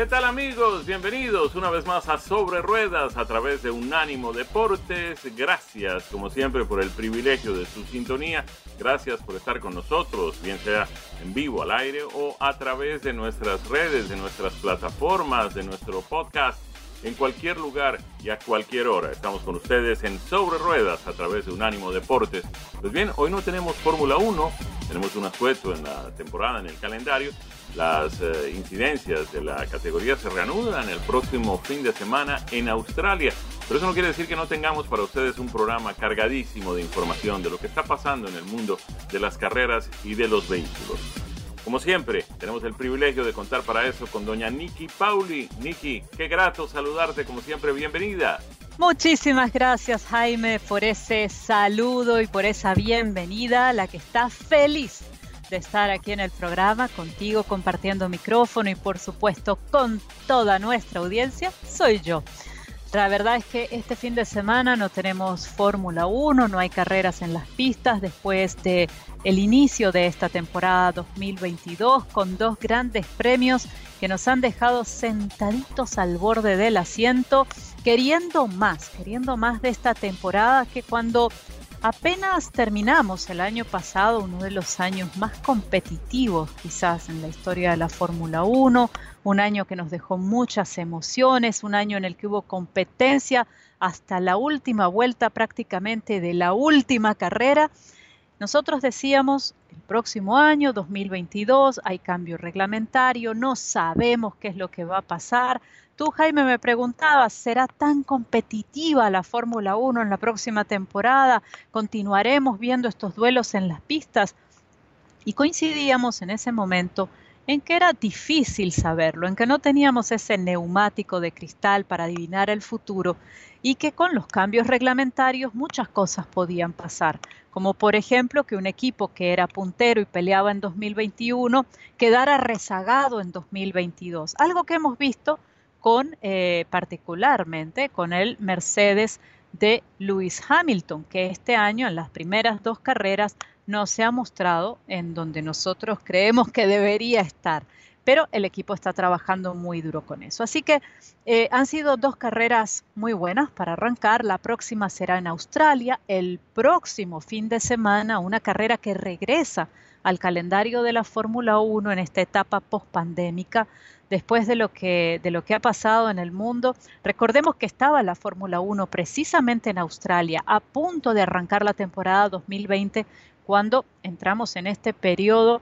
¿Qué tal amigos? Bienvenidos una vez más a Sobre Ruedas a través de Unánimo Deportes. Gracias como siempre por el privilegio de su sintonía. Gracias por estar con nosotros, bien sea en vivo, al aire o a través de nuestras redes, de nuestras plataformas, de nuestro podcast en cualquier lugar y a cualquier hora. Estamos con ustedes en Sobre Ruedas a través de Unánimo Deportes. Pues bien, hoy no tenemos Fórmula 1, tenemos un asueto en la temporada, en el calendario. Las eh, incidencias de la categoría se reanudan el próximo fin de semana en Australia. Pero eso no quiere decir que no tengamos para ustedes un programa cargadísimo de información de lo que está pasando en el mundo de las carreras y de los vehículos. Como siempre, tenemos el privilegio de contar para eso con doña Nikki Pauli. Nikki, qué grato saludarte, como siempre, bienvenida. Muchísimas gracias Jaime por ese saludo y por esa bienvenida, la que está feliz de estar aquí en el programa contigo compartiendo micrófono y por supuesto con toda nuestra audiencia, soy yo. La verdad es que este fin de semana no tenemos Fórmula 1, no hay carreras en las pistas después de el inicio de esta temporada 2022 con dos grandes premios que nos han dejado sentaditos al borde del asiento, queriendo más, queriendo más de esta temporada que cuando apenas terminamos el año pasado, uno de los años más competitivos quizás en la historia de la Fórmula 1, un año que nos dejó muchas emociones, un año en el que hubo competencia hasta la última vuelta prácticamente de la última carrera nosotros decíamos, el próximo año, 2022, hay cambio reglamentario, no sabemos qué es lo que va a pasar. Tú, Jaime, me preguntabas, ¿será tan competitiva la Fórmula 1 en la próxima temporada? ¿Continuaremos viendo estos duelos en las pistas? Y coincidíamos en ese momento en que era difícil saberlo, en que no teníamos ese neumático de cristal para adivinar el futuro y que con los cambios reglamentarios muchas cosas podían pasar, como por ejemplo que un equipo que era puntero y peleaba en 2021 quedara rezagado en 2022, algo que hemos visto con eh, particularmente con el Mercedes de Lewis Hamilton, que este año en las primeras dos carreras no se ha mostrado en donde nosotros creemos que debería estar pero el equipo está trabajando muy duro con eso. Así que eh, han sido dos carreras muy buenas para arrancar. La próxima será en Australia, el próximo fin de semana, una carrera que regresa al calendario de la Fórmula 1 en esta etapa post-pandémica, después de lo, que, ha pasado en el mundo. Recordemos que estaba la Fórmula 1 precisamente en Australia, a punto de arrancar la temporada 2020, cuando entramos en este periodo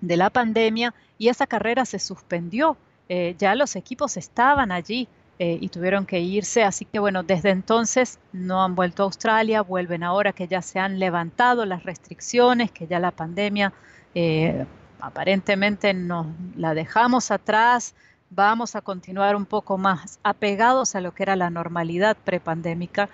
de la pandemia y esa carrera se suspendió. Eh, ya los equipos estaban allí eh, y tuvieron que irse, así que bueno, desde entonces no han vuelto a Australia, vuelven ahora que ya se han levantado las restricciones, que ya la pandemia eh, aparentemente nos la dejamos atrás, vamos a continuar un poco más apegados a lo que era la normalidad prepandémica.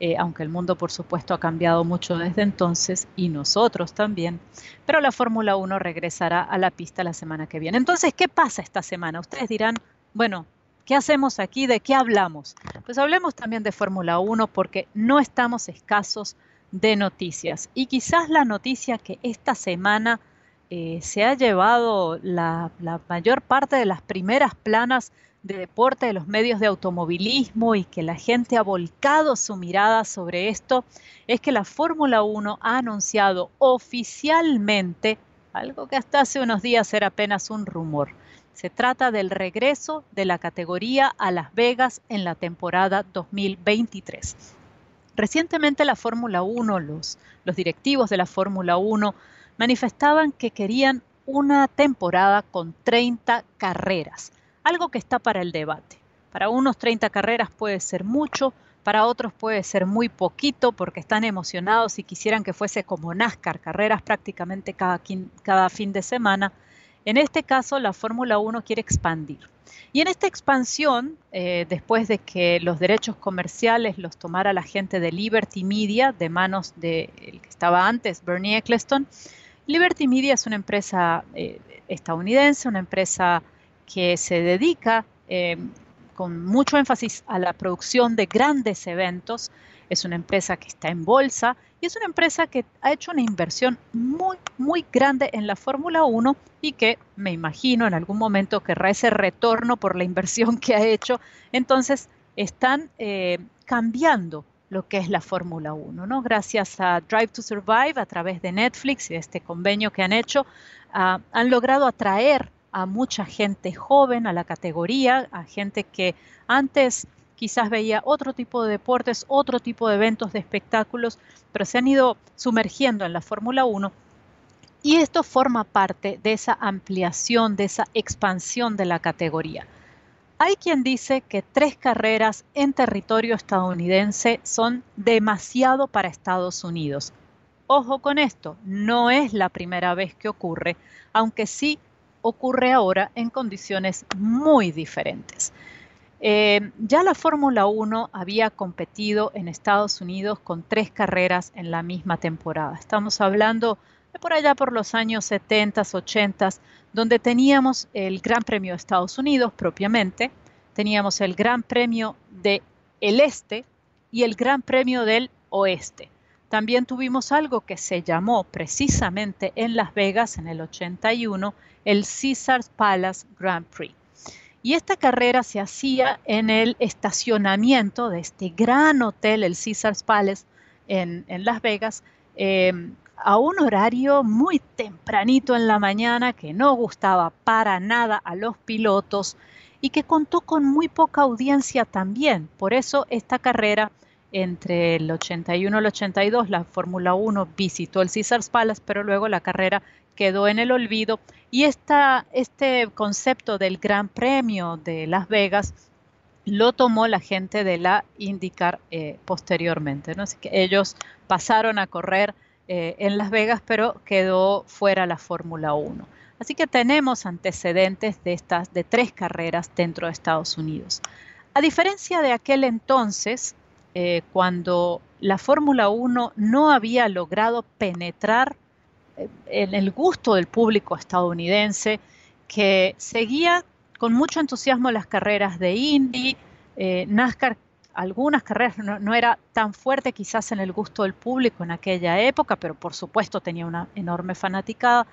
Eh, aunque el mundo por supuesto ha cambiado mucho desde entonces y nosotros también, pero la Fórmula 1 regresará a la pista la semana que viene. Entonces, ¿qué pasa esta semana? Ustedes dirán, bueno, ¿qué hacemos aquí? ¿De qué hablamos? Pues hablemos también de Fórmula 1 porque no estamos escasos de noticias y quizás la noticia que esta semana eh, se ha llevado la, la mayor parte de las primeras planas de deporte de los medios de automovilismo y que la gente ha volcado su mirada sobre esto es que la Fórmula 1 ha anunciado oficialmente algo que hasta hace unos días era apenas un rumor. Se trata del regreso de la categoría a Las Vegas en la temporada 2023. Recientemente la Fórmula 1, los, directivos de la Fórmula 1 manifestaban que querían una temporada con 30 carreras, algo que está para el debate. Para unos 30 carreras puede ser mucho, para otros puede ser muy poquito porque están emocionados y quisieran que fuese como NASCAR, carreras prácticamente cada fin de semana. En este caso, la Fórmula 1 quiere expandir. Y en esta expansión, eh, después de que los derechos comerciales los tomara la gente de Liberty Media, de manos del de que estaba antes, Bernie Eccleston, Liberty Media es una empresa eh, estadounidense, una empresa que se dedica eh, con mucho énfasis a la producción de grandes eventos. Es una empresa que está en bolsa y es una empresa que ha hecho una inversión muy, muy grande en la Fórmula 1 y que me imagino en algún momento querrá ese retorno por la inversión que ha hecho. Entonces, están eh, cambiando lo que es la Fórmula 1, ¿no? Gracias a Drive to Survive, a través de Netflix y este convenio que han hecho, ah, han logrado atraer a mucha gente joven a la categoría, a gente que antes quizás veía otro tipo de deportes, otro tipo de eventos, de espectáculos, pero se han ido sumergiendo en la Fórmula 1 y esto forma parte de esa ampliación, de esa expansión de la categoría. Hay quien dice que tres carreras en territorio estadounidense son demasiado para Estados Unidos. Ojo con esto, no es la primera vez que ocurre, aunque sí ocurre ahora en condiciones muy diferentes. Eh, ya la Fórmula 1 había competido en Estados Unidos con tres carreras en la misma temporada. Estamos hablando de por allá por los años 70, 80, donde teníamos el Gran Premio de Estados Unidos propiamente, teníamos el Gran Premio del Este y el Gran Premio del Oeste. También tuvimos algo que se llamó precisamente en Las Vegas en el 81 el Caesars Palace Grand Prix. Y esta carrera se hacía en el estacionamiento de este gran hotel, el Caesars Palace, en, Las Vegas, eh, a un horario muy tempranito en la mañana que no gustaba para nada a los pilotos y que contó con muy poca audiencia también. Por eso esta carrera entre el 81 y el 82 la Fórmula 1 visitó el Caesars Palace, pero luego la carrera quedó en el olvido y esta, este concepto del Gran Premio de Las Vegas lo tomó la gente de la IndyCar eh, posteriormente. ¿no? Que ellos pasaron a correr eh, en Las Vegas, pero quedó fuera la Fórmula 1. Así que tenemos antecedentes de estas de tres carreras dentro de Estados Unidos. A diferencia de aquel entonces, eh, cuando la Fórmula 1 no había logrado penetrar eh, en el gusto del público estadounidense, que seguía con mucho entusiasmo las carreras de Indy, eh, NASCAR, algunas carreras no, era tan fuerte quizás en el gusto del público en aquella época, pero por supuesto tenía una enorme fanaticada.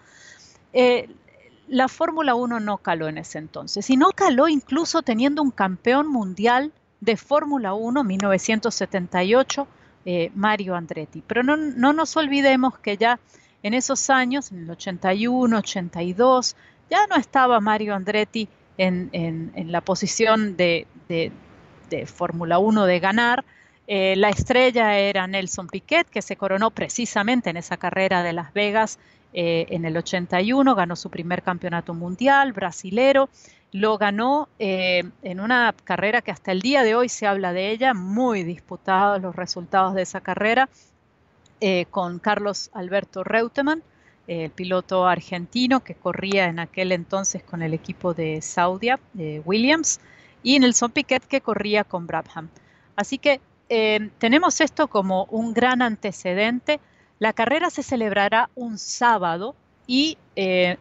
la Fórmula 1 no caló en ese entonces y no caló incluso teniendo un campeón mundial de Fórmula 1 1978, eh, Mario Andretti. Pero no, nos olvidemos que ya en esos años, en el 81, 82, ya no estaba Mario Andretti en, la posición de, Fórmula 1 de ganar. Eh, la estrella era Nelson Piquet, que se coronó precisamente en esa carrera de Las Vegas eh, en el 81, ganó su primer campeonato mundial brasilero lo ganó eh, en una carrera que hasta el día de hoy se habla de ella, muy disputados los resultados de esa carrera, eh, con Carlos Alberto Reutemann, el piloto argentino que corría en aquel entonces con el equipo de Saudia, Williams, y Nelson Piquet que corría con Brabham. Así que tenemos esto como un gran antecedente. La carrera se celebrará un sábado y eh,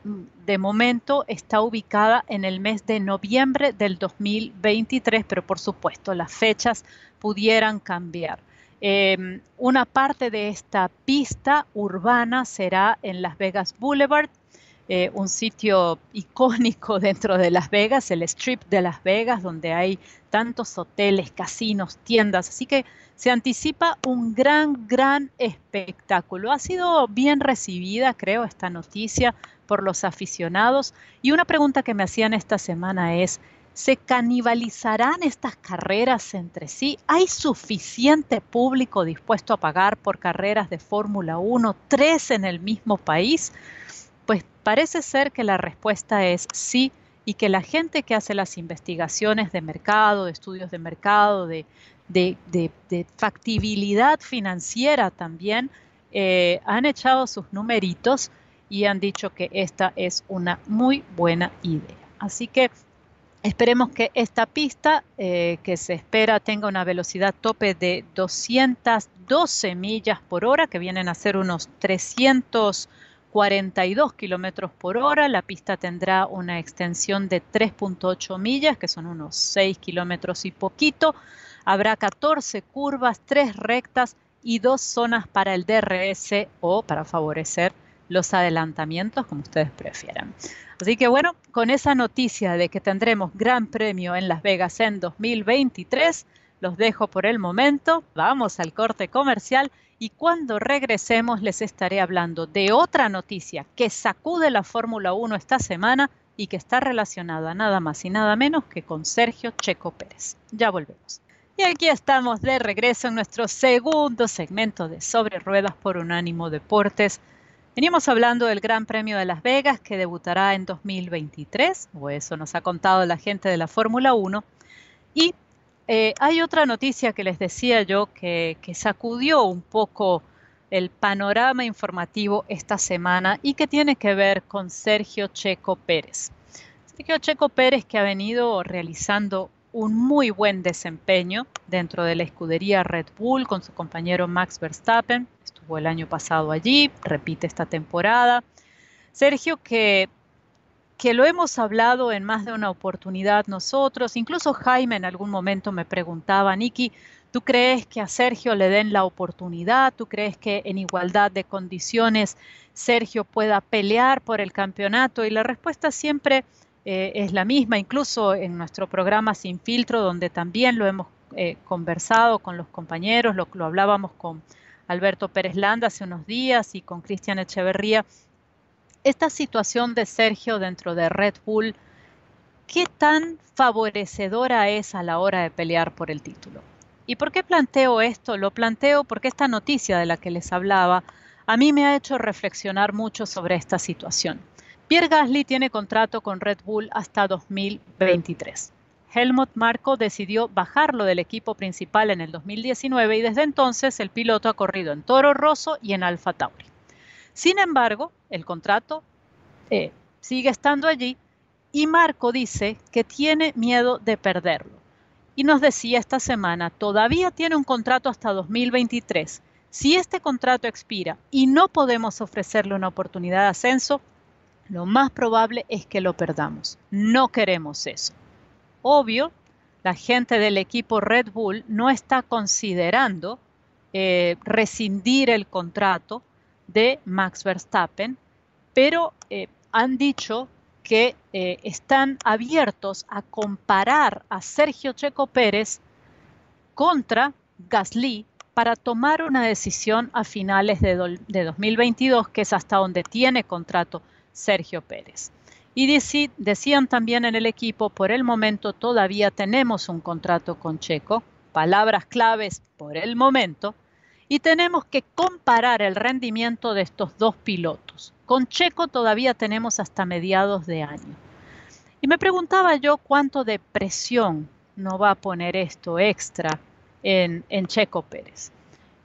de momento está ubicada en el mes de noviembre del 2023, pero por supuesto las fechas pudieran cambiar. Em, una parte de esta pista urbana será en Las Vegas Boulevard, eh, un sitio icónico dentro de Las Vegas, el Strip de Las Vegas, donde hay tantos hoteles, casinos, tiendas. Así que se anticipa un gran, gran espectáculo. Ha sido bien recibida, creo, esta noticia por los aficionados. Y una pregunta que me hacían esta semana es, ¿se canibalizarán estas carreras entre sí? ¿Hay suficiente público dispuesto a pagar por carreras de Fórmula 1, tres en el mismo país? Parece ser que la respuesta es sí y que la gente que hace las investigaciones de mercado, estudios de mercado, de, factibilidad financiera también, eh, han echado sus numeritos y han dicho que esta es una muy buena idea. Así que esperemos que esta pista, eh, que se espera tenga una velocidad tope de 212 millas por hora, que vienen a ser unos 300 42 kilómetros por hora. La pista tendrá una extensión de 3.8 millas, que son unos 6 kilómetros y poquito. Habrá 14 curvas, 3 rectas y dos zonas para el DRS o para favorecer los adelantamientos, como ustedes prefieran. Así que bueno, con esa noticia de que tendremos Gran Premio en Las Vegas en 2023, los dejo por el momento. Vamos al corte comercial y cuando regresemos les estaré hablando de otra noticia que sacude la Fórmula 1 esta semana y que está relacionada nada más y nada menos que con Sergio Checo Pérez. Ya volvemos. Y aquí estamos de regreso en nuestro segundo segmento de Sobre Ruedas por Unánimo Deportes. Venimos hablando del Gran Premio de Las Vegas que debutará en 2023, o eso nos ha contado la gente de la Fórmula 1. Y eh, hay otra noticia que les decía yo que, sacudió un poco el panorama informativo esta semana y que tiene que ver con Sergio Checo Pérez. Sergio Checo Pérez que ha venido realizando un muy buen desempeño dentro de la escudería Red Bull con su compañero Max Verstappen. Estuvo el año pasado allí, repite esta temporada. Sergio que que lo hemos hablado en más de una oportunidad nosotros, incluso Jaime en algún momento me preguntaba, Niki, ¿tú crees que a Sergio le den la oportunidad? ¿Tú crees que en igualdad de condiciones Sergio pueda pelear por el campeonato? Y la respuesta siempre eh, es la misma, incluso en nuestro programa Sin Filtro, donde también lo hemos eh, conversado con los compañeros, lo, lo hablábamos con Alberto Pérez Landa hace unos días y con Cristian Echeverría esta situación de Sergio dentro de Red Bull, ¿qué tan favorecedora es a la hora de pelear por el título? ¿Y por qué planteo esto? Lo planteo porque esta noticia de la que les hablaba a mí me ha hecho reflexionar mucho sobre esta situación. Pierre Gasly tiene contrato con Red Bull hasta 2023. Helmut Marko decidió bajarlo del equipo principal en el 2019 y desde entonces el piloto ha corrido en Toro Rosso y en Alfa Tauri. Sin embargo, el contrato eh, sigue estando allí y Marco dice que tiene miedo de perderlo. Y nos decía esta semana, todavía tiene un contrato hasta 2023. Si este contrato expira y no podemos ofrecerle una oportunidad de ascenso, lo más probable es que lo perdamos. No queremos eso. Obvio, la gente del equipo Red Bull no está considerando eh, rescindir el contrato de Max Verstappen, pero eh, han dicho que eh, están abiertos a comparar a Sergio Checo Pérez contra Gasly para tomar una decisión a finales de, de 2022, que es hasta donde tiene contrato Sergio Pérez. Y decían también en el equipo, por el momento todavía tenemos un contrato con Checo, palabras claves por el momento, y tenemos que comparar el rendimiento de estos dos pilotos. Con Checo todavía tenemos hasta mediados de año. Y me preguntaba yo cuánto de presión no va a poner esto extra en, Checo Pérez.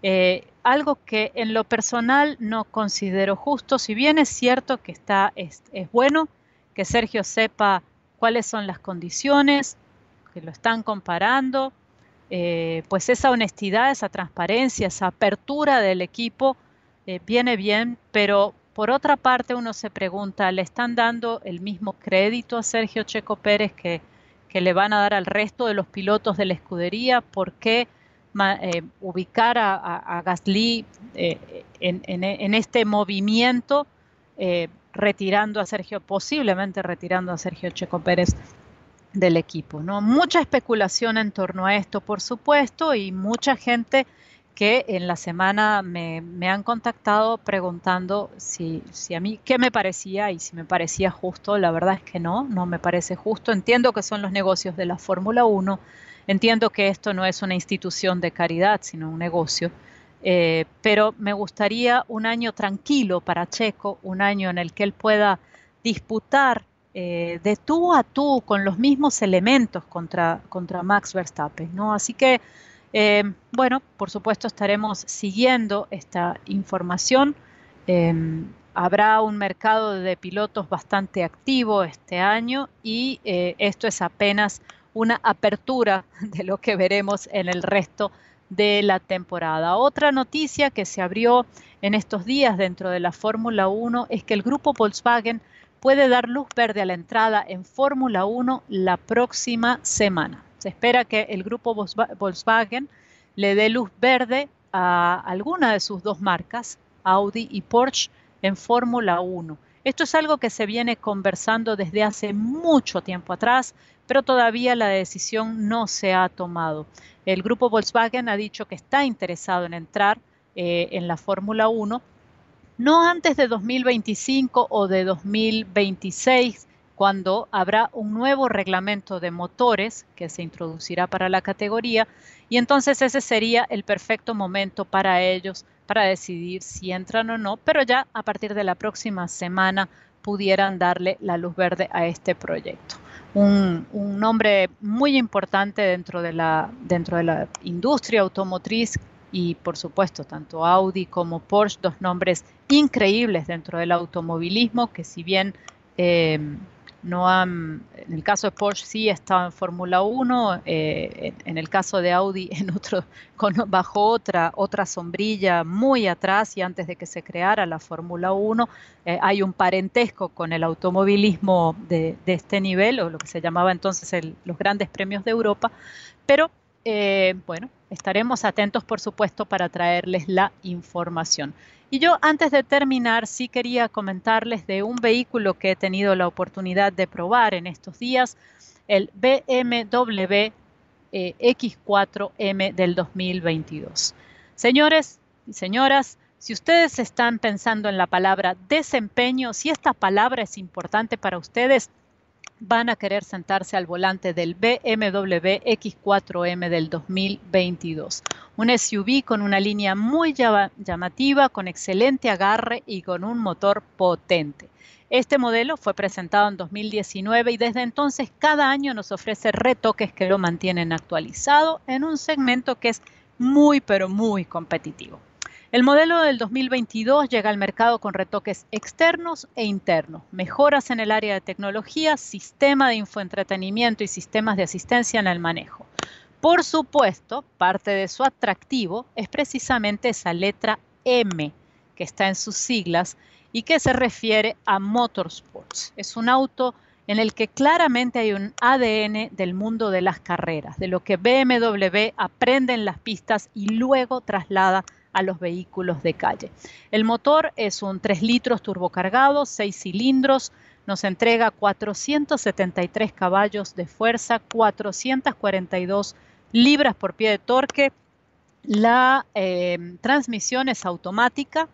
Eh, algo que en lo personal no considero justo, si bien es cierto que está, es bueno que Sergio sepa cuáles son las condiciones, que lo están comparando, eh, pues esa honestidad, esa transparencia, esa apertura del equipo eh, viene bien, pero por otra parte uno se pregunta, ¿le están dando el mismo crédito a Sergio Checo Pérez que, le van a dar al resto de los pilotos de la escudería? ¿Por qué eh, ubicar a, Gasly en, este movimiento? retirando a Sergio, posiblemente retirando a Sergio Checo Pérez del equipo. ¿no? Mucha especulación en torno a esto, por supuesto, y mucha gente que en la semana me, han contactado preguntando si, si, a mí qué me parecía y si me parecía justo. La verdad es que no, no me parece justo. Entiendo que son los negocios de la Fórmula 1, entiendo que esto no es una institución de caridad, sino un negocio. Eh, pero me gustaría un año tranquilo para Checo, un año en el que él pueda disputar eh, de tú a tú con los mismos elementos contra, contra Max Verstappen, ¿no? Así que, eh, bueno, por supuesto estaremos siguiendo esta información. Em, habrá un mercado de pilotos bastante activo este año y eh, esto es apenas una apertura de lo que veremos en el resto de la temporada. Otra noticia que se abrió en estos días dentro de la Fórmula 1 es que el grupo Volkswagen puede dar luz verde a la entrada en Fórmula 1 la próxima semana. Se espera que el grupo Volkswagen le dé luz verde a alguna de sus dos marcas, Audi y Porsche, en Fórmula 1. Esto es algo que se viene conversando desde hace mucho tiempo atrás, pero todavía la decisión no se ha tomado. El grupo Volkswagen ha dicho que está interesado en entrar eh, en la Fórmula 1, no antes de 2025 o de 2026, cuando habrá un nuevo reglamento de motores que se introducirá para la categoría y entonces ese sería el perfecto momento para ellos para decidir si entran o no, pero ya a partir de la próxima semana pudieran darle la luz verde a este proyecto. Un, nombre muy importante dentro de, la, industria automotriz y por supuesto tanto Audi como Porsche, dos nombres increíbles dentro del automovilismo que si bien eh, no han, en el caso de Porsche sí estado en Fórmula 1, eh, en, el caso de Audi en otro, bajo otra, otra sombrilla muy atrás y antes de que se creara la Fórmula 1, eh, hay un parentesco con el automovilismo de, este nivel, o lo que se llamaba entonces los grandes premios de Europa, pero bueno, estaremos atentos por supuesto para traerles la información. Y yo antes de terminar, sí quería comentarles de un vehículo que he tenido la oportunidad de probar en estos días, el BMW eh, X4M del 2022. Señores y señoras, si ustedes están pensando en la palabra desempeño, si esta palabra es importante para ustedes, van a querer sentarse al volante del BMW X4M del 2022. Un SUV con una línea muy llamativa, con excelente agarre y con un motor potente. Este modelo fue presentado en 2019 y desde entonces cada año nos ofrece retoques que lo mantienen actualizado en un segmento que es muy pero muy competitivo. El modelo del 2022 llega al mercado con retoques externos e internos, mejoras en el área de tecnología, sistema de infoentretenimiento y sistemas de asistencia en el manejo. Por supuesto, parte de su atractivo es precisamente esa letra M que está en sus siglas y que se refiere a Motorsports. Es un auto en el que claramente hay un ADN del mundo de las carreras, de lo que BMW aprende en las pistas y luego traslada a los vehículos de calle. El motor es un 3 litros turbocargado, 6 cilindros, nos entrega 473 caballos de fuerza, 442 libras por pie de torque. La eh, transmisión es automática,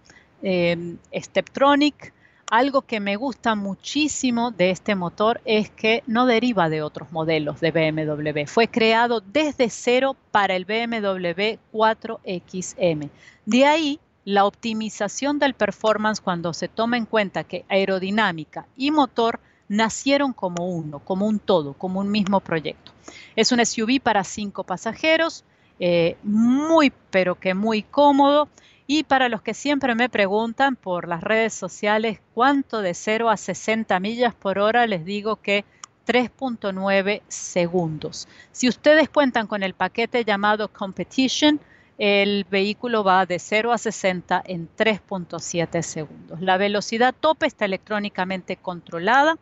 eh, Steptronic, algo que me gusta muchísimo de este motor es que no deriva de otros modelos de BMW. Fue creado desde cero para el BMW 4XM. De ahí la optimización del performance cuando se toma en cuenta que aerodinámica y motor nacieron como uno, como un todo, como un mismo proyecto. Es un SUV para cinco pasajeros, eh, muy pero que muy cómodo y para los que siempre me preguntan por las redes sociales cuánto de 0 a 60 millas por hora, les digo que 3.9 segundos. Si ustedes cuentan con el paquete llamado Competition, el vehículo va de 0 a 60 en 3.7 segundos. La velocidad tope está electrónicamente controlada,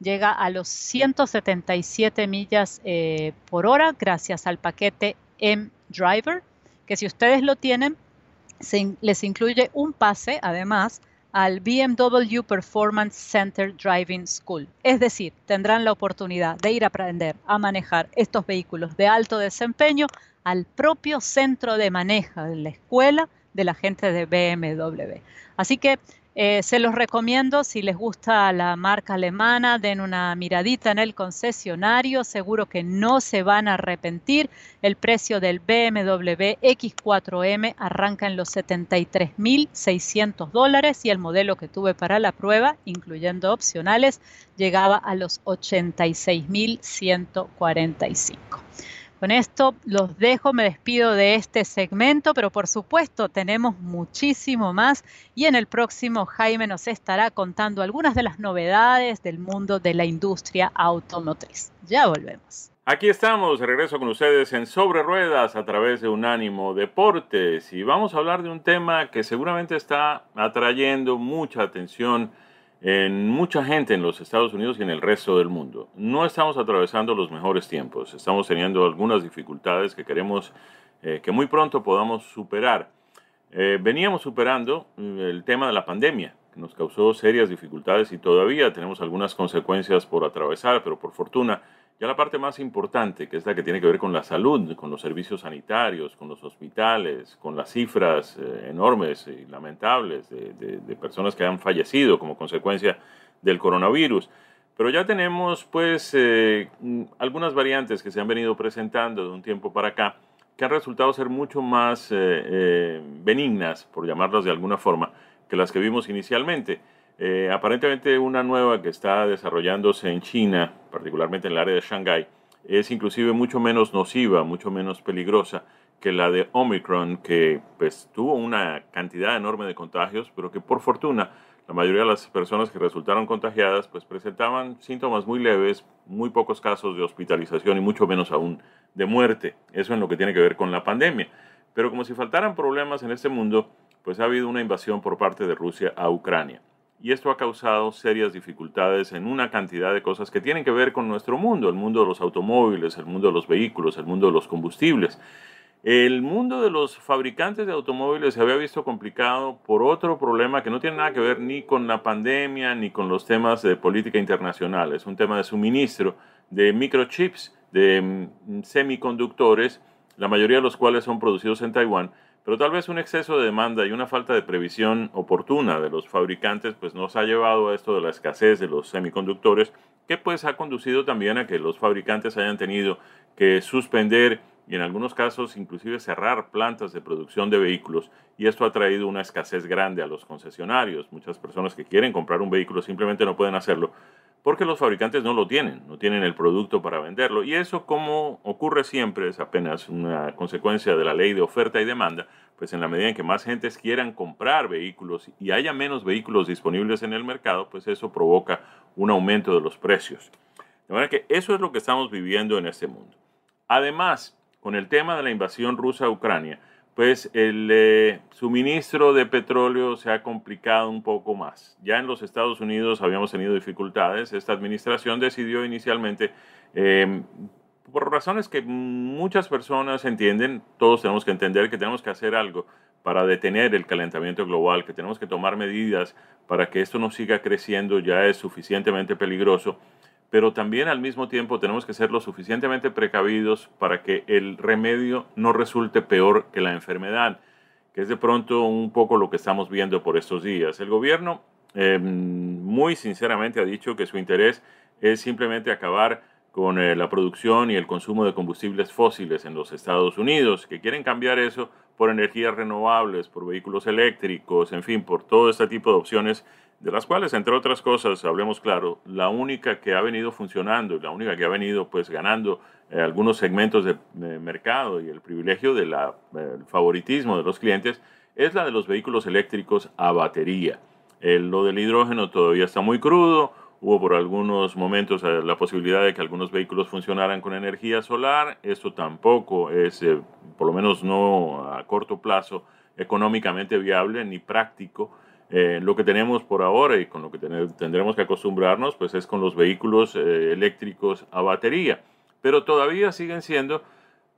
llega a los 177 millas eh, por hora gracias al paquete M-Driver, que si ustedes lo tienen, les incluye un pase, además, al BMW Performance Center Driving School. Es decir, tendrán la oportunidad de ir a aprender a manejar estos vehículos de alto desempeño al propio centro de manejo de la escuela de la gente de BMW. Así que eh, se los recomiendo si les gusta la marca alemana, den una miradita en el concesionario, seguro que no se van a arrepentir. El precio del BMW X4M arranca en los 73.600 dólares y el modelo que tuve para la prueba, incluyendo opcionales, llegaba a los 86.145. Con esto los dejo, me despido de este segmento, pero por supuesto tenemos muchísimo más y en el próximo Jaime nos estará contando algunas de las novedades del mundo de la industria automotriz. Ya volvemos. Aquí estamos, regreso con ustedes en Sobre Ruedas a través de Unánimo Deportes y vamos a hablar de un tema que seguramente está atrayendo mucha atención en mucha gente en los Estados Unidos y en el resto del mundo. No estamos atravesando los mejores tiempos, estamos teniendo algunas dificultades que queremos eh, que muy pronto podamos superar. Eh, veníamos superando eh, el tema de la pandemia, que nos causó serias dificultades y todavía tenemos algunas consecuencias por atravesar, pero por fortuna ya la parte más importante, que es la que tiene que ver con la salud, con los servicios sanitarios, con los hospitales, con las cifras eh, enormes y lamentables de, personas que han fallecido como consecuencia del coronavirus. Pero ya tenemos pues eh, algunas variantes que se han venido presentando de un tiempo para acá que han resultado ser mucho más eh, benignas, por llamarlas de alguna forma, que las que vimos inicialmente. Eh, aparentemente una nueva que está desarrollándose en China, particularmente en el área de Shanghái, es inclusive mucho menos nociva, mucho menos peligrosa que la de Omicron, que pues tuvo una cantidad enorme de contagios, pero que por fortuna la mayoría de las personas que resultaron contagiadas pues presentaban síntomas muy leves, muy pocos casos de hospitalización y mucho menos aún de muerte. Eso en lo que tiene que ver con la pandemia. Pero como si faltaran problemas en este mundo, pues ha habido una invasión por parte de Rusia a Ucrania y esto ha causado serias dificultades en una cantidad de cosas que tienen que ver con nuestro mundo, el mundo de los automóviles, el mundo de los vehículos, el mundo de los combustibles. El mundo de los fabricantes de automóviles se había visto complicado por otro problema que no tiene nada que ver ni con la pandemia ni con los temas de política internacional. Es un tema de suministro de microchips, de mm, semiconductores, la mayoría de los cuales son producidos en Taiwán pero tal vez un exceso de demanda y una falta de previsión oportuna de los fabricantes pues nos ha llevado a esto de la escasez de los semiconductores que pues ha conducido también a que los fabricantes hayan tenido que suspender y en algunos casos inclusive cerrar plantas de producción de vehículos y esto ha traído una escasez grande a los concesionarios. Muchas personas que quieren comprar un vehículo simplemente no pueden hacerlo porque los fabricantes no lo tienen, no tienen el producto para venderlo. Y eso, como ocurre siempre, es apenas una consecuencia de la ley de oferta y demanda, pues en la medida en que más gentes quieran comprar vehículos y haya menos vehículos disponibles en el mercado, pues eso provoca un aumento de los precios. De manera que eso es lo que estamos viviendo en este mundo. Además, con el tema de la invasión rusa a Ucrania, pues el eh, suministro de petróleo se ha complicado un poco más. Ya en los Estados Unidos habíamos tenido dificultades. Esta administración decidió inicialmente, em, por razones que muchas personas entienden, todos tenemos que entender que tenemos que hacer algo para detener el calentamiento global, que tenemos que tomar medidas para que esto no siga creciendo, ya es suficientemente peligroso pero también al mismo tiempo tenemos que ser lo suficientemente precavidos para que el remedio no resulte peor que la enfermedad, que es de pronto un poco lo que estamos viendo por estos días. El gobierno em, muy sinceramente ha dicho que su interés es simplemente acabar con eh, la producción y el consumo de combustibles fósiles en los Estados Unidos, que quieren cambiar eso por energías renovables, por vehículos eléctricos, en fin, por todo este tipo de opciones de las cuales, entre otras cosas, hablemos claro, la única que ha venido funcionando y la única que ha venido pues ganando eh, algunos segmentos de, mercado y el privilegio del favoritismo de los clientes es la de los vehículos eléctricos a batería. lo del hidrógeno todavía está muy crudo, hubo por algunos momentos eh, la posibilidad de que algunos vehículos funcionaran con energía solar, esto tampoco es, eh, por lo menos no a corto plazo, económicamente viable ni práctico. Eh, lo que tenemos por ahora y con lo que tendremos que acostumbrarnos, pues es con los vehículos eh, eléctricos a batería. Pero todavía siguen siendo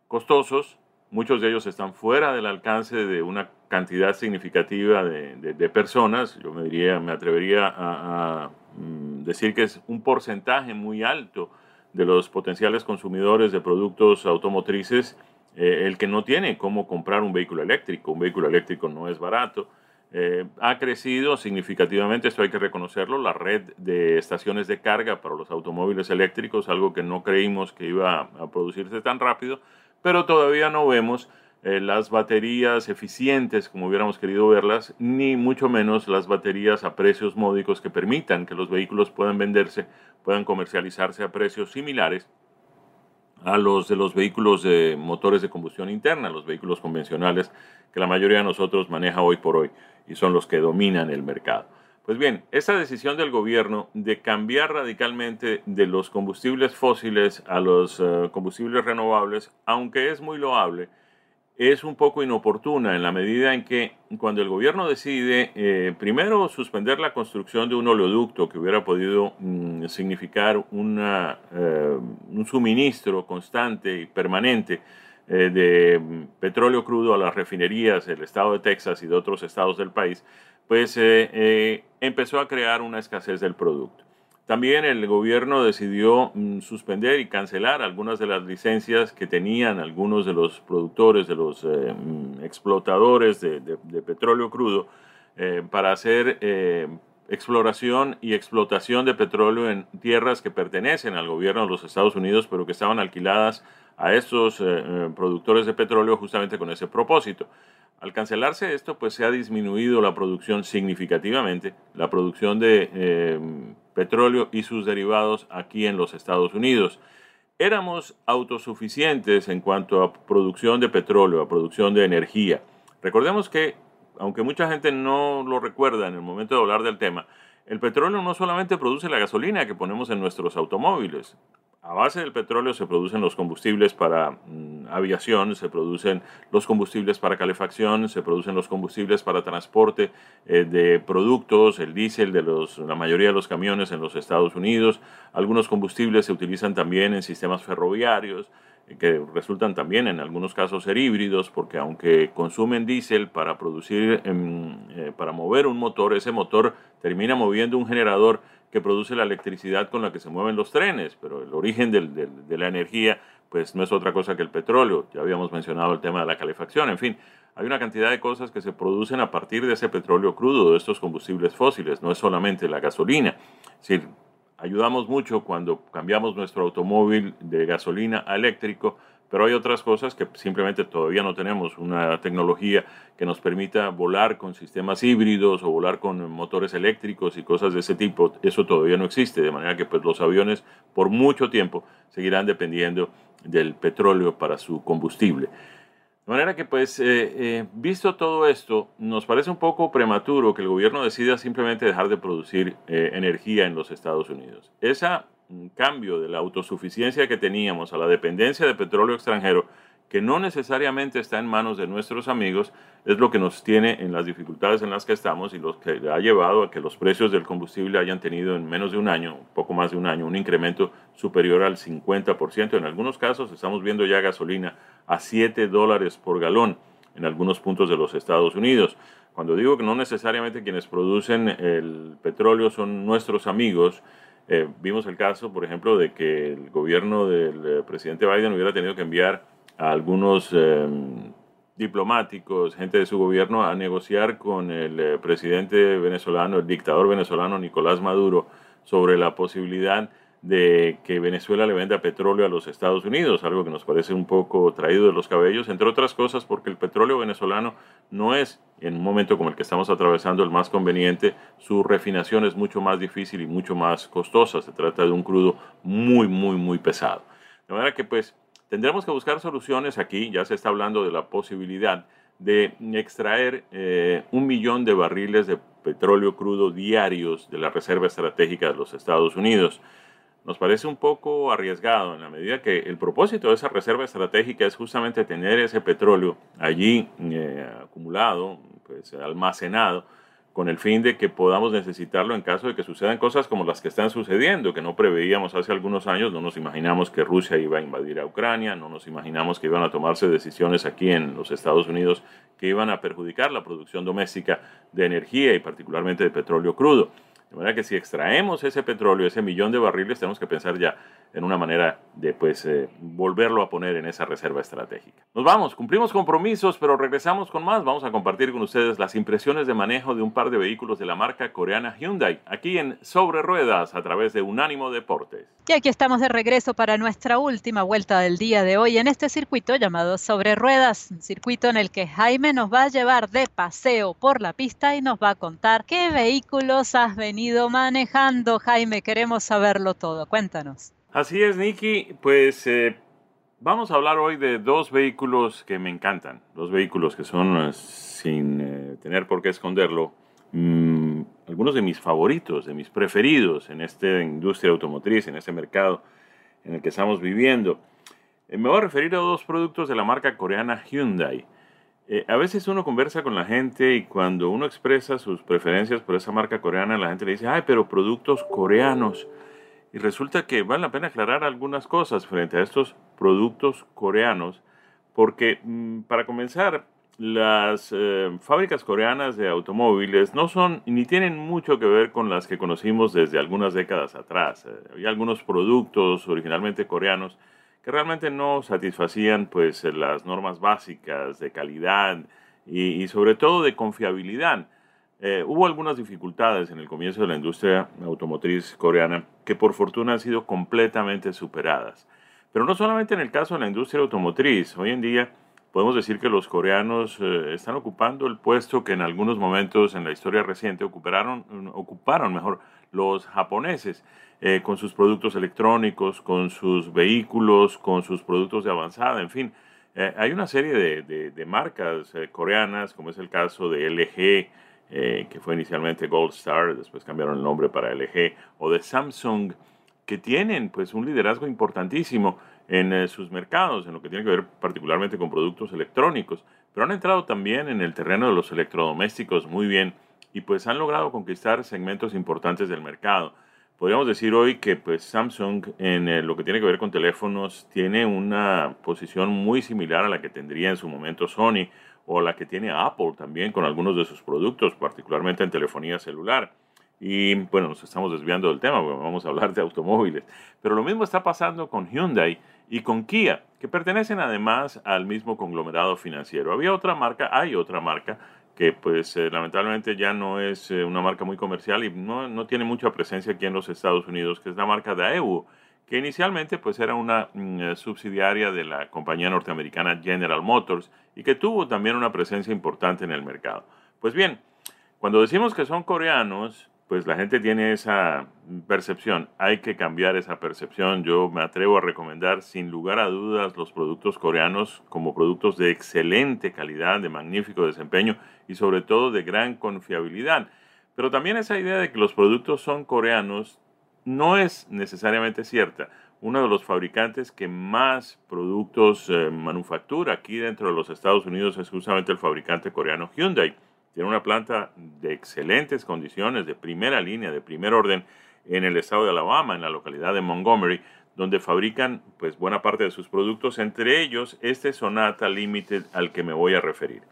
costosos. Muchos de ellos están fuera del alcance de una cantidad significativa de, personas, yo me, diría, me atrevería a, mm, decir que es un porcentaje muy alto de los potenciales consumidores de productos automotrices eh, el que no tiene cómo comprar un vehículo eléctrico. Un vehículo eléctrico no es barato. Eh, ha crecido significativamente, esto hay que reconocerlo, la red de estaciones de carga para los automóviles eléctricos, algo que no creímos que iba a producirse tan rápido, pero todavía no vemos eh, las baterías eficientes como hubiéramos querido verlas, ni mucho menos las baterías a precios módicos que permitan que los vehículos puedan venderse, puedan comercializarse a precios similares a los de los vehículos de motores de combustión interna, los vehículos convencionales que la mayoría de nosotros maneja hoy por hoy y son los que dominan el mercado. Pues bien, esa decisión del gobierno de cambiar radicalmente de los combustibles fósiles a los eh, combustibles renovables, aunque es muy loable, es un poco inoportuna en la medida en que cuando el gobierno decide eh, primero suspender la construcción de un oleoducto que hubiera podido mm, significar una, eh, un suministro constante y permanente eh, de petróleo crudo a las refinerías del estado de Texas y de otros estados del país, pues eh, empezó a crear una escasez del producto. También el gobierno decidió mm, suspender y cancelar algunas de las licencias que tenían algunos de los productores, de los mm, explotadores de, petróleo crudo, para hacer exploración y explotación de petróleo en tierras que pertenecen al gobierno de los Estados Unidos, pero que estaban alquiladas a estos eh, eh, productores de petróleo justamente con ese propósito. Al cancelarse esto, pues se ha disminuido la producción significativamente, la producción de eh, petróleo y sus derivados aquí en los Estados Unidos. Éramos autosuficientes en cuanto a producción de petróleo, a producción de energía. Recordemos que, aunque mucha gente no lo recuerda en el momento de hablar del tema, el petróleo no solamente produce la gasolina que ponemos en nuestros automóviles, a base del petróleo se producen los combustibles para mm, aviación, se producen los combustibles para calefacción, se producen los combustibles para transporte eh, de productos, el diésel de los, la mayoría de los camiones en los Estados Unidos. Algunos combustibles se utilizan también en sistemas ferroviarios eh, que resultan también en algunos casos ser híbridos porque aunque consumen diésel para producir, em, eh, para mover un motor, ese motor termina moviendo un generador que produce la electricidad con la que se mueven los trenes, pero el origen de la energía pues no es otra cosa que el petróleo. Ya habíamos mencionado el tema de la calefacción, en fin, hay una cantidad de cosas que se producen a partir de ese petróleo crudo, de estos combustibles fósiles, no es solamente la gasolina. Es decir, ayudamos mucho cuando cambiamos nuestro automóvil de gasolina a eléctrico, pero hay otras cosas que simplemente todavía no tenemos una tecnología que nos permita volar con sistemas híbridos o volar con motores eléctricos y cosas de ese tipo. Eso todavía no existe, de manera que pues, los aviones por mucho tiempo seguirán dependiendo del petróleo para su combustible. De manera que, pues, eh, eh, visto todo esto, nos parece un poco prematuro que el gobierno decida simplemente dejar de producir eh, energía en los Estados Unidos. Esa un cambio de la autosuficiencia que teníamos a la dependencia de petróleo extranjero, que no necesariamente está en manos de nuestros amigos, es lo que nos tiene en las dificultades en las que estamos y lo que ha llevado a que los precios del combustible hayan tenido en menos de un año, poco más de un año, un incremento superior al 50%. En algunos casos estamos viendo ya gasolina a 7 dólares por galón en algunos puntos de los Estados Unidos. Cuando digo que no necesariamente quienes producen el petróleo son nuestros amigos, eh, vimos el caso, por ejemplo, de que el gobierno del eh, presidente Biden hubiera tenido que enviar a algunos em, diplomáticos, gente de su gobierno, a negociar con el eh, presidente venezolano, el dictador venezolano Nicolás Maduro, sobre la posibilidad de que Venezuela le venda petróleo a los Estados Unidos, algo que nos parece un poco traído de los cabellos, entre otras cosas porque el petróleo venezolano no es, en un momento como el que estamos atravesando, el más conveniente, su refinación es mucho más difícil y mucho más costosa, se trata de un crudo muy, muy, muy pesado. De manera que pues tendremos que buscar soluciones. Aquí, ya se está hablando de la posibilidad de extraer eh, un millón de barriles de petróleo crudo diarios de la Reserva Estratégica de los Estados Unidos nos parece un poco arriesgado en la medida que el propósito de esa reserva estratégica es justamente tener ese petróleo allí eh, acumulado, pues almacenado, con el fin de que podamos necesitarlo en caso de que sucedan cosas como las que están sucediendo, que no preveíamos hace algunos años, no nos imaginamos que Rusia iba a invadir a Ucrania, no nos imaginamos que iban a tomarse decisiones aquí en los Estados Unidos que iban a perjudicar la producción doméstica de energía y particularmente de petróleo crudo. De manera que si extraemos ese petróleo, ese millón de barriles, tenemos que pensar ya en una manera de pues eh, volverlo a poner en esa reserva estratégica. Nos vamos, cumplimos compromisos, pero regresamos con más. Vamos a compartir con ustedes las impresiones de manejo de un par de vehículos de la marca coreana Hyundai, aquí en Sobre Ruedas a través de Unánimo Deportes. Y aquí estamos de regreso para nuestra última vuelta del día de hoy en este circuito llamado Sobre Ruedas, circuito en el que Jaime nos va a llevar de paseo por la pista y nos va a contar qué vehículos has venido manejando. Jaime, queremos saberlo todo. Cuéntanos. Así es, Nicky. Pues eh, vamos a hablar hoy de dos vehículos que me encantan. Dos vehículos que son, eh, sin eh, tener por qué esconderlo, mm, algunos de mis favoritos, de mis preferidos en esta industria automotriz, en este mercado en el que estamos viviendo. me voy a referir a dos productos de la marca coreana Hyundai. A veces uno conversa con la gente y cuando uno expresa sus preferencias por esa marca coreana, la gente le dice, ay, pero productos coreanos. Y resulta que vale la pena aclarar algunas cosas frente a estos productos coreanos, porque mm, para comenzar, las eh, fábricas coreanas de automóviles no son ni tienen mucho que ver con las que conocimos desde algunas décadas atrás. Eh, había algunos productos originalmente coreanos que realmente no satisfacían pues las normas básicas de calidad y sobre todo de confiabilidad. Eh, hubo algunas dificultades en el comienzo de la industria automotriz coreana que por fortuna han sido completamente superadas. Pero no solamente en el caso de la industria automotriz. Hoy en día podemos decir que los coreanos eh, están ocupando el puesto que en algunos momentos en la historia reciente ocuparon, ocuparon mejor, los japoneses eh, con sus productos electrónicos, con sus vehículos, con sus productos de avanzada, en fin. hay una serie de, marcas coreanas, como es el caso de LG, eh, que fue inicialmente Gold Star, después cambiaron el nombre para LG, o de Samsung, que tienen pues un liderazgo importantísimo en eh, sus mercados, en lo que tiene que ver particularmente con productos electrónicos, pero han entrado también en el terreno de los electrodomésticos muy bien y pues han logrado conquistar segmentos importantes del mercado. Podríamos decir hoy que pues Samsung en lo que tiene que ver con teléfonos tiene una posición muy similar a la que tendría en su momento Sony o la que tiene Apple también con algunos de sus productos, particularmente en telefonía celular. Y bueno, nos estamos desviando del tema, vamos a hablar de automóviles. Pero lo mismo está pasando con Hyundai y con Kia, que pertenecen además al mismo conglomerado financiero. Había otra marca, hay otra marca que pues eh, lamentablemente ya no es eh, una marca muy comercial y no, no, tiene mucha presencia aquí en los Estados Unidos, que es la marca Daewoo que inicialmente pues era una mm, eh, subsidiaria de la compañía norteamericana General Motors y que tuvo también una presencia importante en el mercado. Pues bien, cuando decimos que son coreanos, pues la gente tiene esa percepción. Hay que cambiar esa percepción. Yo me atrevo a recomendar sin lugar a dudas los productos coreanos como productos de excelente calidad, de magnífico desempeño y sobre todo de gran confiabilidad. Pero también esa idea de que los productos son coreanos no es necesariamente cierta. Uno de los fabricantes que más productos eh, manufactura aquí dentro de los Estados Unidos es justamente el fabricante coreano Hyundai. Tiene una planta de excelentes condiciones, de primera línea, de primer orden, en el estado de Alabama, en la localidad de Montgomery, donde fabrican pues buena parte de sus productos, entre ellos este Sonata Limited al que me voy a referir.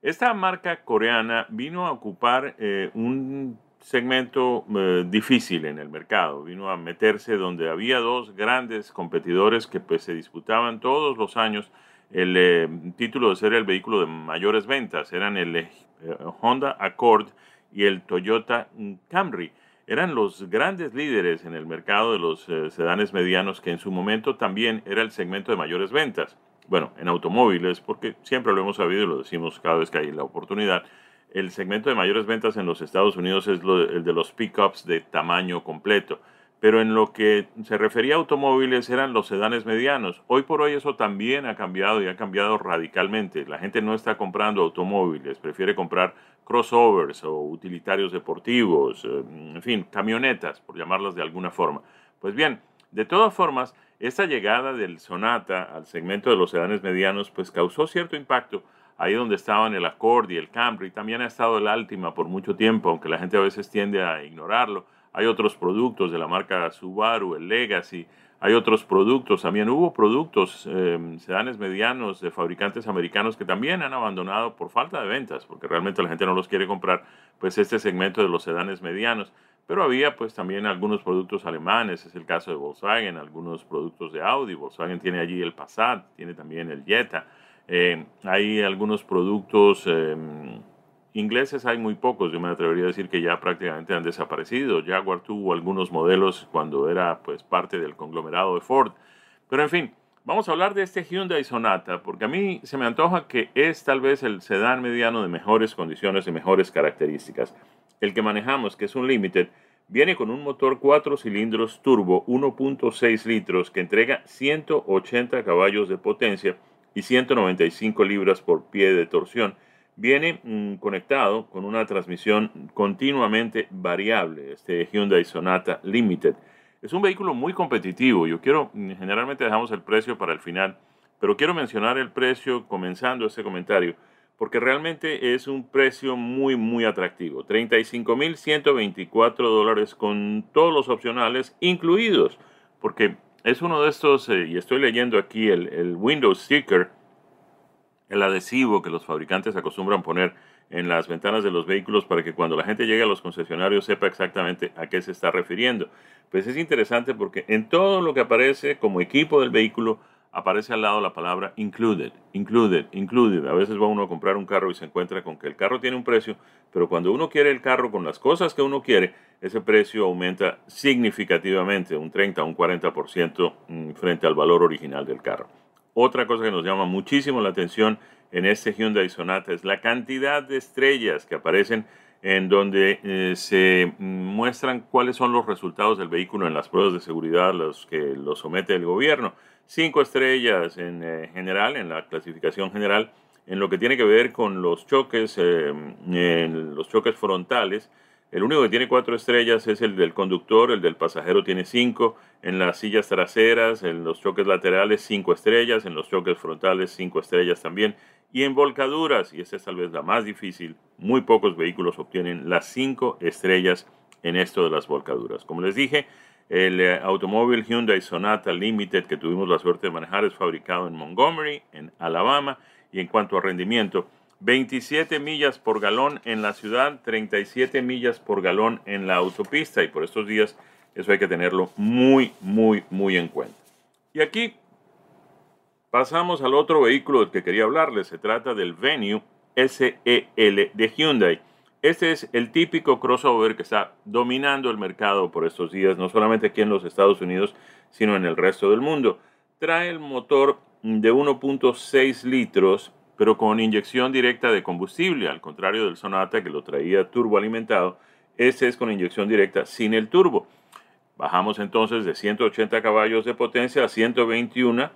Esta marca coreana vino a ocupar eh, un segmento eh, difícil en el mercado. Vino a meterse donde había dos grandes competidores que pues, se disputaban todos los años el eh, título de ser el vehículo de mayores ventas. Eran el eh, Honda Accord y el Toyota Camry. Eran los grandes líderes en el mercado de los sedanes medianos que en su momento también era el segmento de mayores ventas. Bueno, en automóviles, porque siempre lo hemos sabido y lo decimos cada vez que hay la oportunidad, el segmento de mayores ventas en los Estados Unidos es el de los pickups de tamaño completo. Pero en lo que se refería a automóviles eran los sedanes medianos. Hoy por hoy eso también ha cambiado y ha cambiado radicalmente. La gente no está comprando automóviles, prefiere comprar crossovers o utilitarios deportivos, eh, en fin, camionetas, por llamarlas de alguna forma. Pues bien, de todas formas, esta llegada del Sonata al segmento de los sedanes medianos pues causó cierto impacto ahí donde estaban el Accord y el Camry. También ha estado el Altima por mucho tiempo, aunque la gente a veces tiende a ignorarlo. Hay otros productos de la marca Subaru, el Legacy, hay otros productos. También hubo productos, eh, sedanes medianos de fabricantes americanos que también han abandonado por falta de ventas, porque realmente la gente no los quiere comprar, pues este segmento de los sedanes medianos. Pero había pues también algunos productos alemanes, es el caso de Volkswagen, algunos productos de Audi. Volkswagen tiene allí el Passat, tiene también el Jetta. Eh, hay algunos productos em, ingleses, hay muy pocos, yo me atrevería a decir que ya prácticamente han desaparecido. Jaguar tuvo algunos modelos cuando era pues parte del conglomerado de Ford. Pero en fin, vamos a hablar de este Hyundai Sonata, porque a mí se me antoja que es tal vez el sedán mediano de mejores condiciones y mejores características. El que manejamos, que es un Limited, viene con un motor 4 cilindros turbo 1.6 litros que entrega 180 caballos de potencia y 195 libras por pie de torsión. Viene mm, conectado con una transmisión continuamente variable, este Hyundai Sonata Limited. Es un vehículo muy competitivo. Yo quiero, mm, generalmente dejamos el precio para el final, pero quiero mencionar el precio comenzando este comentario, porque realmente es un precio muy, muy atractivo. 35.124 dólares con todos los opcionales incluidos, porque es uno de estos, eh, y estoy leyendo aquí el, el Windows Sticker, el adhesivo que los fabricantes acostumbran poner en las ventanas de los vehículos para que cuando la gente llegue a los concesionarios sepa exactamente a qué se está refiriendo. Pues es interesante porque en todo lo que aparece como equipo del vehículo aparece al lado la palabra included, included, included. A veces va uno a comprar un carro y se encuentra con que el carro tiene un precio, pero cuando uno quiere el carro con las cosas que uno quiere, ese precio aumenta significativamente, un 30 o un 40% mm, frente al valor original del carro. Otra cosa que nos llama muchísimo la atención en este Hyundai Sonata es la cantidad de estrellas que aparecen en donde eh, se muestran cuáles son los resultados del vehículo en las pruebas de seguridad los que lo somete el gobierno. Cinco estrellas en eh, general, en la clasificación general, en lo que tiene que ver con los choques, eh, los choques frontales. El único que tiene cuatro estrellas es el del conductor, el del pasajero tiene cinco, en las sillas traseras, en los choques laterales cinco estrellas, en los choques frontales cinco estrellas también, y en volcaduras, y esta es tal vez la más difícil, muy pocos vehículos obtienen las cinco estrellas en esto de las volcaduras. Como les dije, el eh, automóvil Hyundai Sonata Limited que tuvimos la suerte de manejar es fabricado en Montgomery, en Alabama, y en cuanto a rendimiento, 27 millas por galón en la ciudad, 37 millas por galón en la autopista, y por estos días eso hay que tenerlo muy, muy, muy en cuenta. Y aquí Pasamos al otro vehículo del que quería hablarles. Se trata del Venue SEL de Hyundai. Este es el típico crossover que está dominando el mercado por estos días, no solamente aquí en los Estados Unidos, sino en el resto del mundo. Trae el motor de 1.6 litros, pero con inyección directa de combustible, al contrario del Sonata que lo traía turboalimentado. Este es con inyección directa sin el turbo. Bajamos entonces de 180 caballos de potencia a 121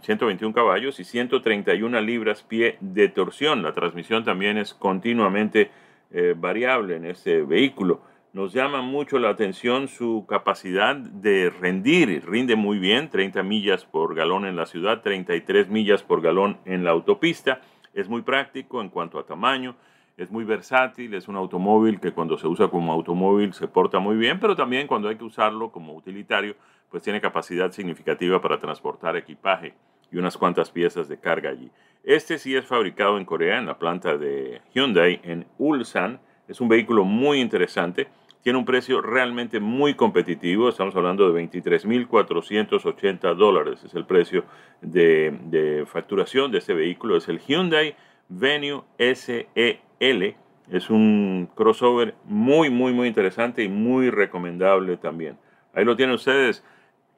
121 eh, caballos y 131 libras pie de torsión. La transmisión también es continuamente eh, variable en este vehículo. Nos llama mucho la atención su capacidad de rendir. Rinde muy bien, 30 millas por galón en la ciudad, 33 millas por galón en la autopista. Es muy práctico en cuanto a tamaño, es muy versátil, es un automóvil que cuando se usa como automóvil se porta muy bien, pero también cuando hay que usarlo como utilitario pues tiene capacidad significativa para transportar equipaje y unas cuantas piezas de carga allí. Este sí es fabricado en Corea, en la planta de Hyundai en Ulsan. Es un vehículo muy interesante. Tiene un precio realmente muy competitivo. Estamos hablando de 23.480 dólares. Es el precio de, de, facturación de este vehículo. Es el Hyundai Venue SEL. Es un crossover muy, muy, muy interesante y muy recomendable también. Ahí lo tienen ustedes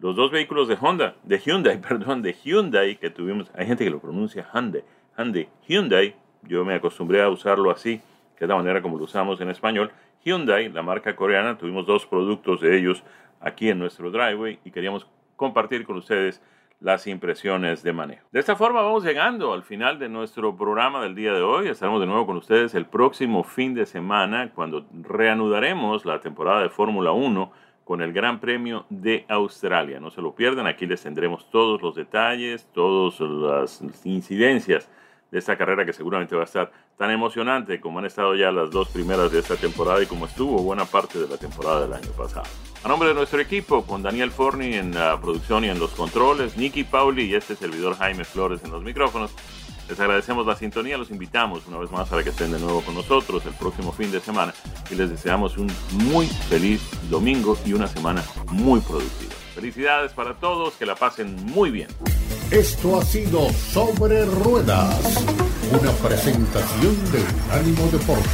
los dos vehículos de Honda, de Hyundai, perdón, de Hyundai que tuvimos, hay gente que lo pronuncia Hyundai, Hyundai, Hyundai, yo me acostumbré a usarlo así, que es la manera como lo usamos en español. Hyundai, la marca coreana, tuvimos dos productos de ellos aquí en nuestro driveway y queríamos compartir con ustedes las impresiones de manejo. De esta forma vamos llegando al final de nuestro programa del día de hoy. Estaremos de nuevo con ustedes el próximo fin de semana cuando reanudaremos la temporada de Fórmula 1 con el Gran Premio de Australia. No se lo pierdan, aquí les tendremos todos los detalles, todas las incidencias de esta carrera que seguramente va a estar tan emocionante como han estado ya las dos primeras de esta temporada y como estuvo buena parte de la temporada del año pasado. A nombre de nuestro equipo, con Daniel Forni en la producción y en los controles, Nicky Pauli y este servidor Jaime Flores en los micrófonos, les agradecemos la sintonía, los invitamos una vez más para que estén de nuevo con nosotros el próximo fin de semana y les deseamos un muy feliz domingo y una semana muy productiva. Felicidades para todos, que la pasen muy bien. Esto ha sido Sobre Ruedas, una presentación de Unánimo Deportes.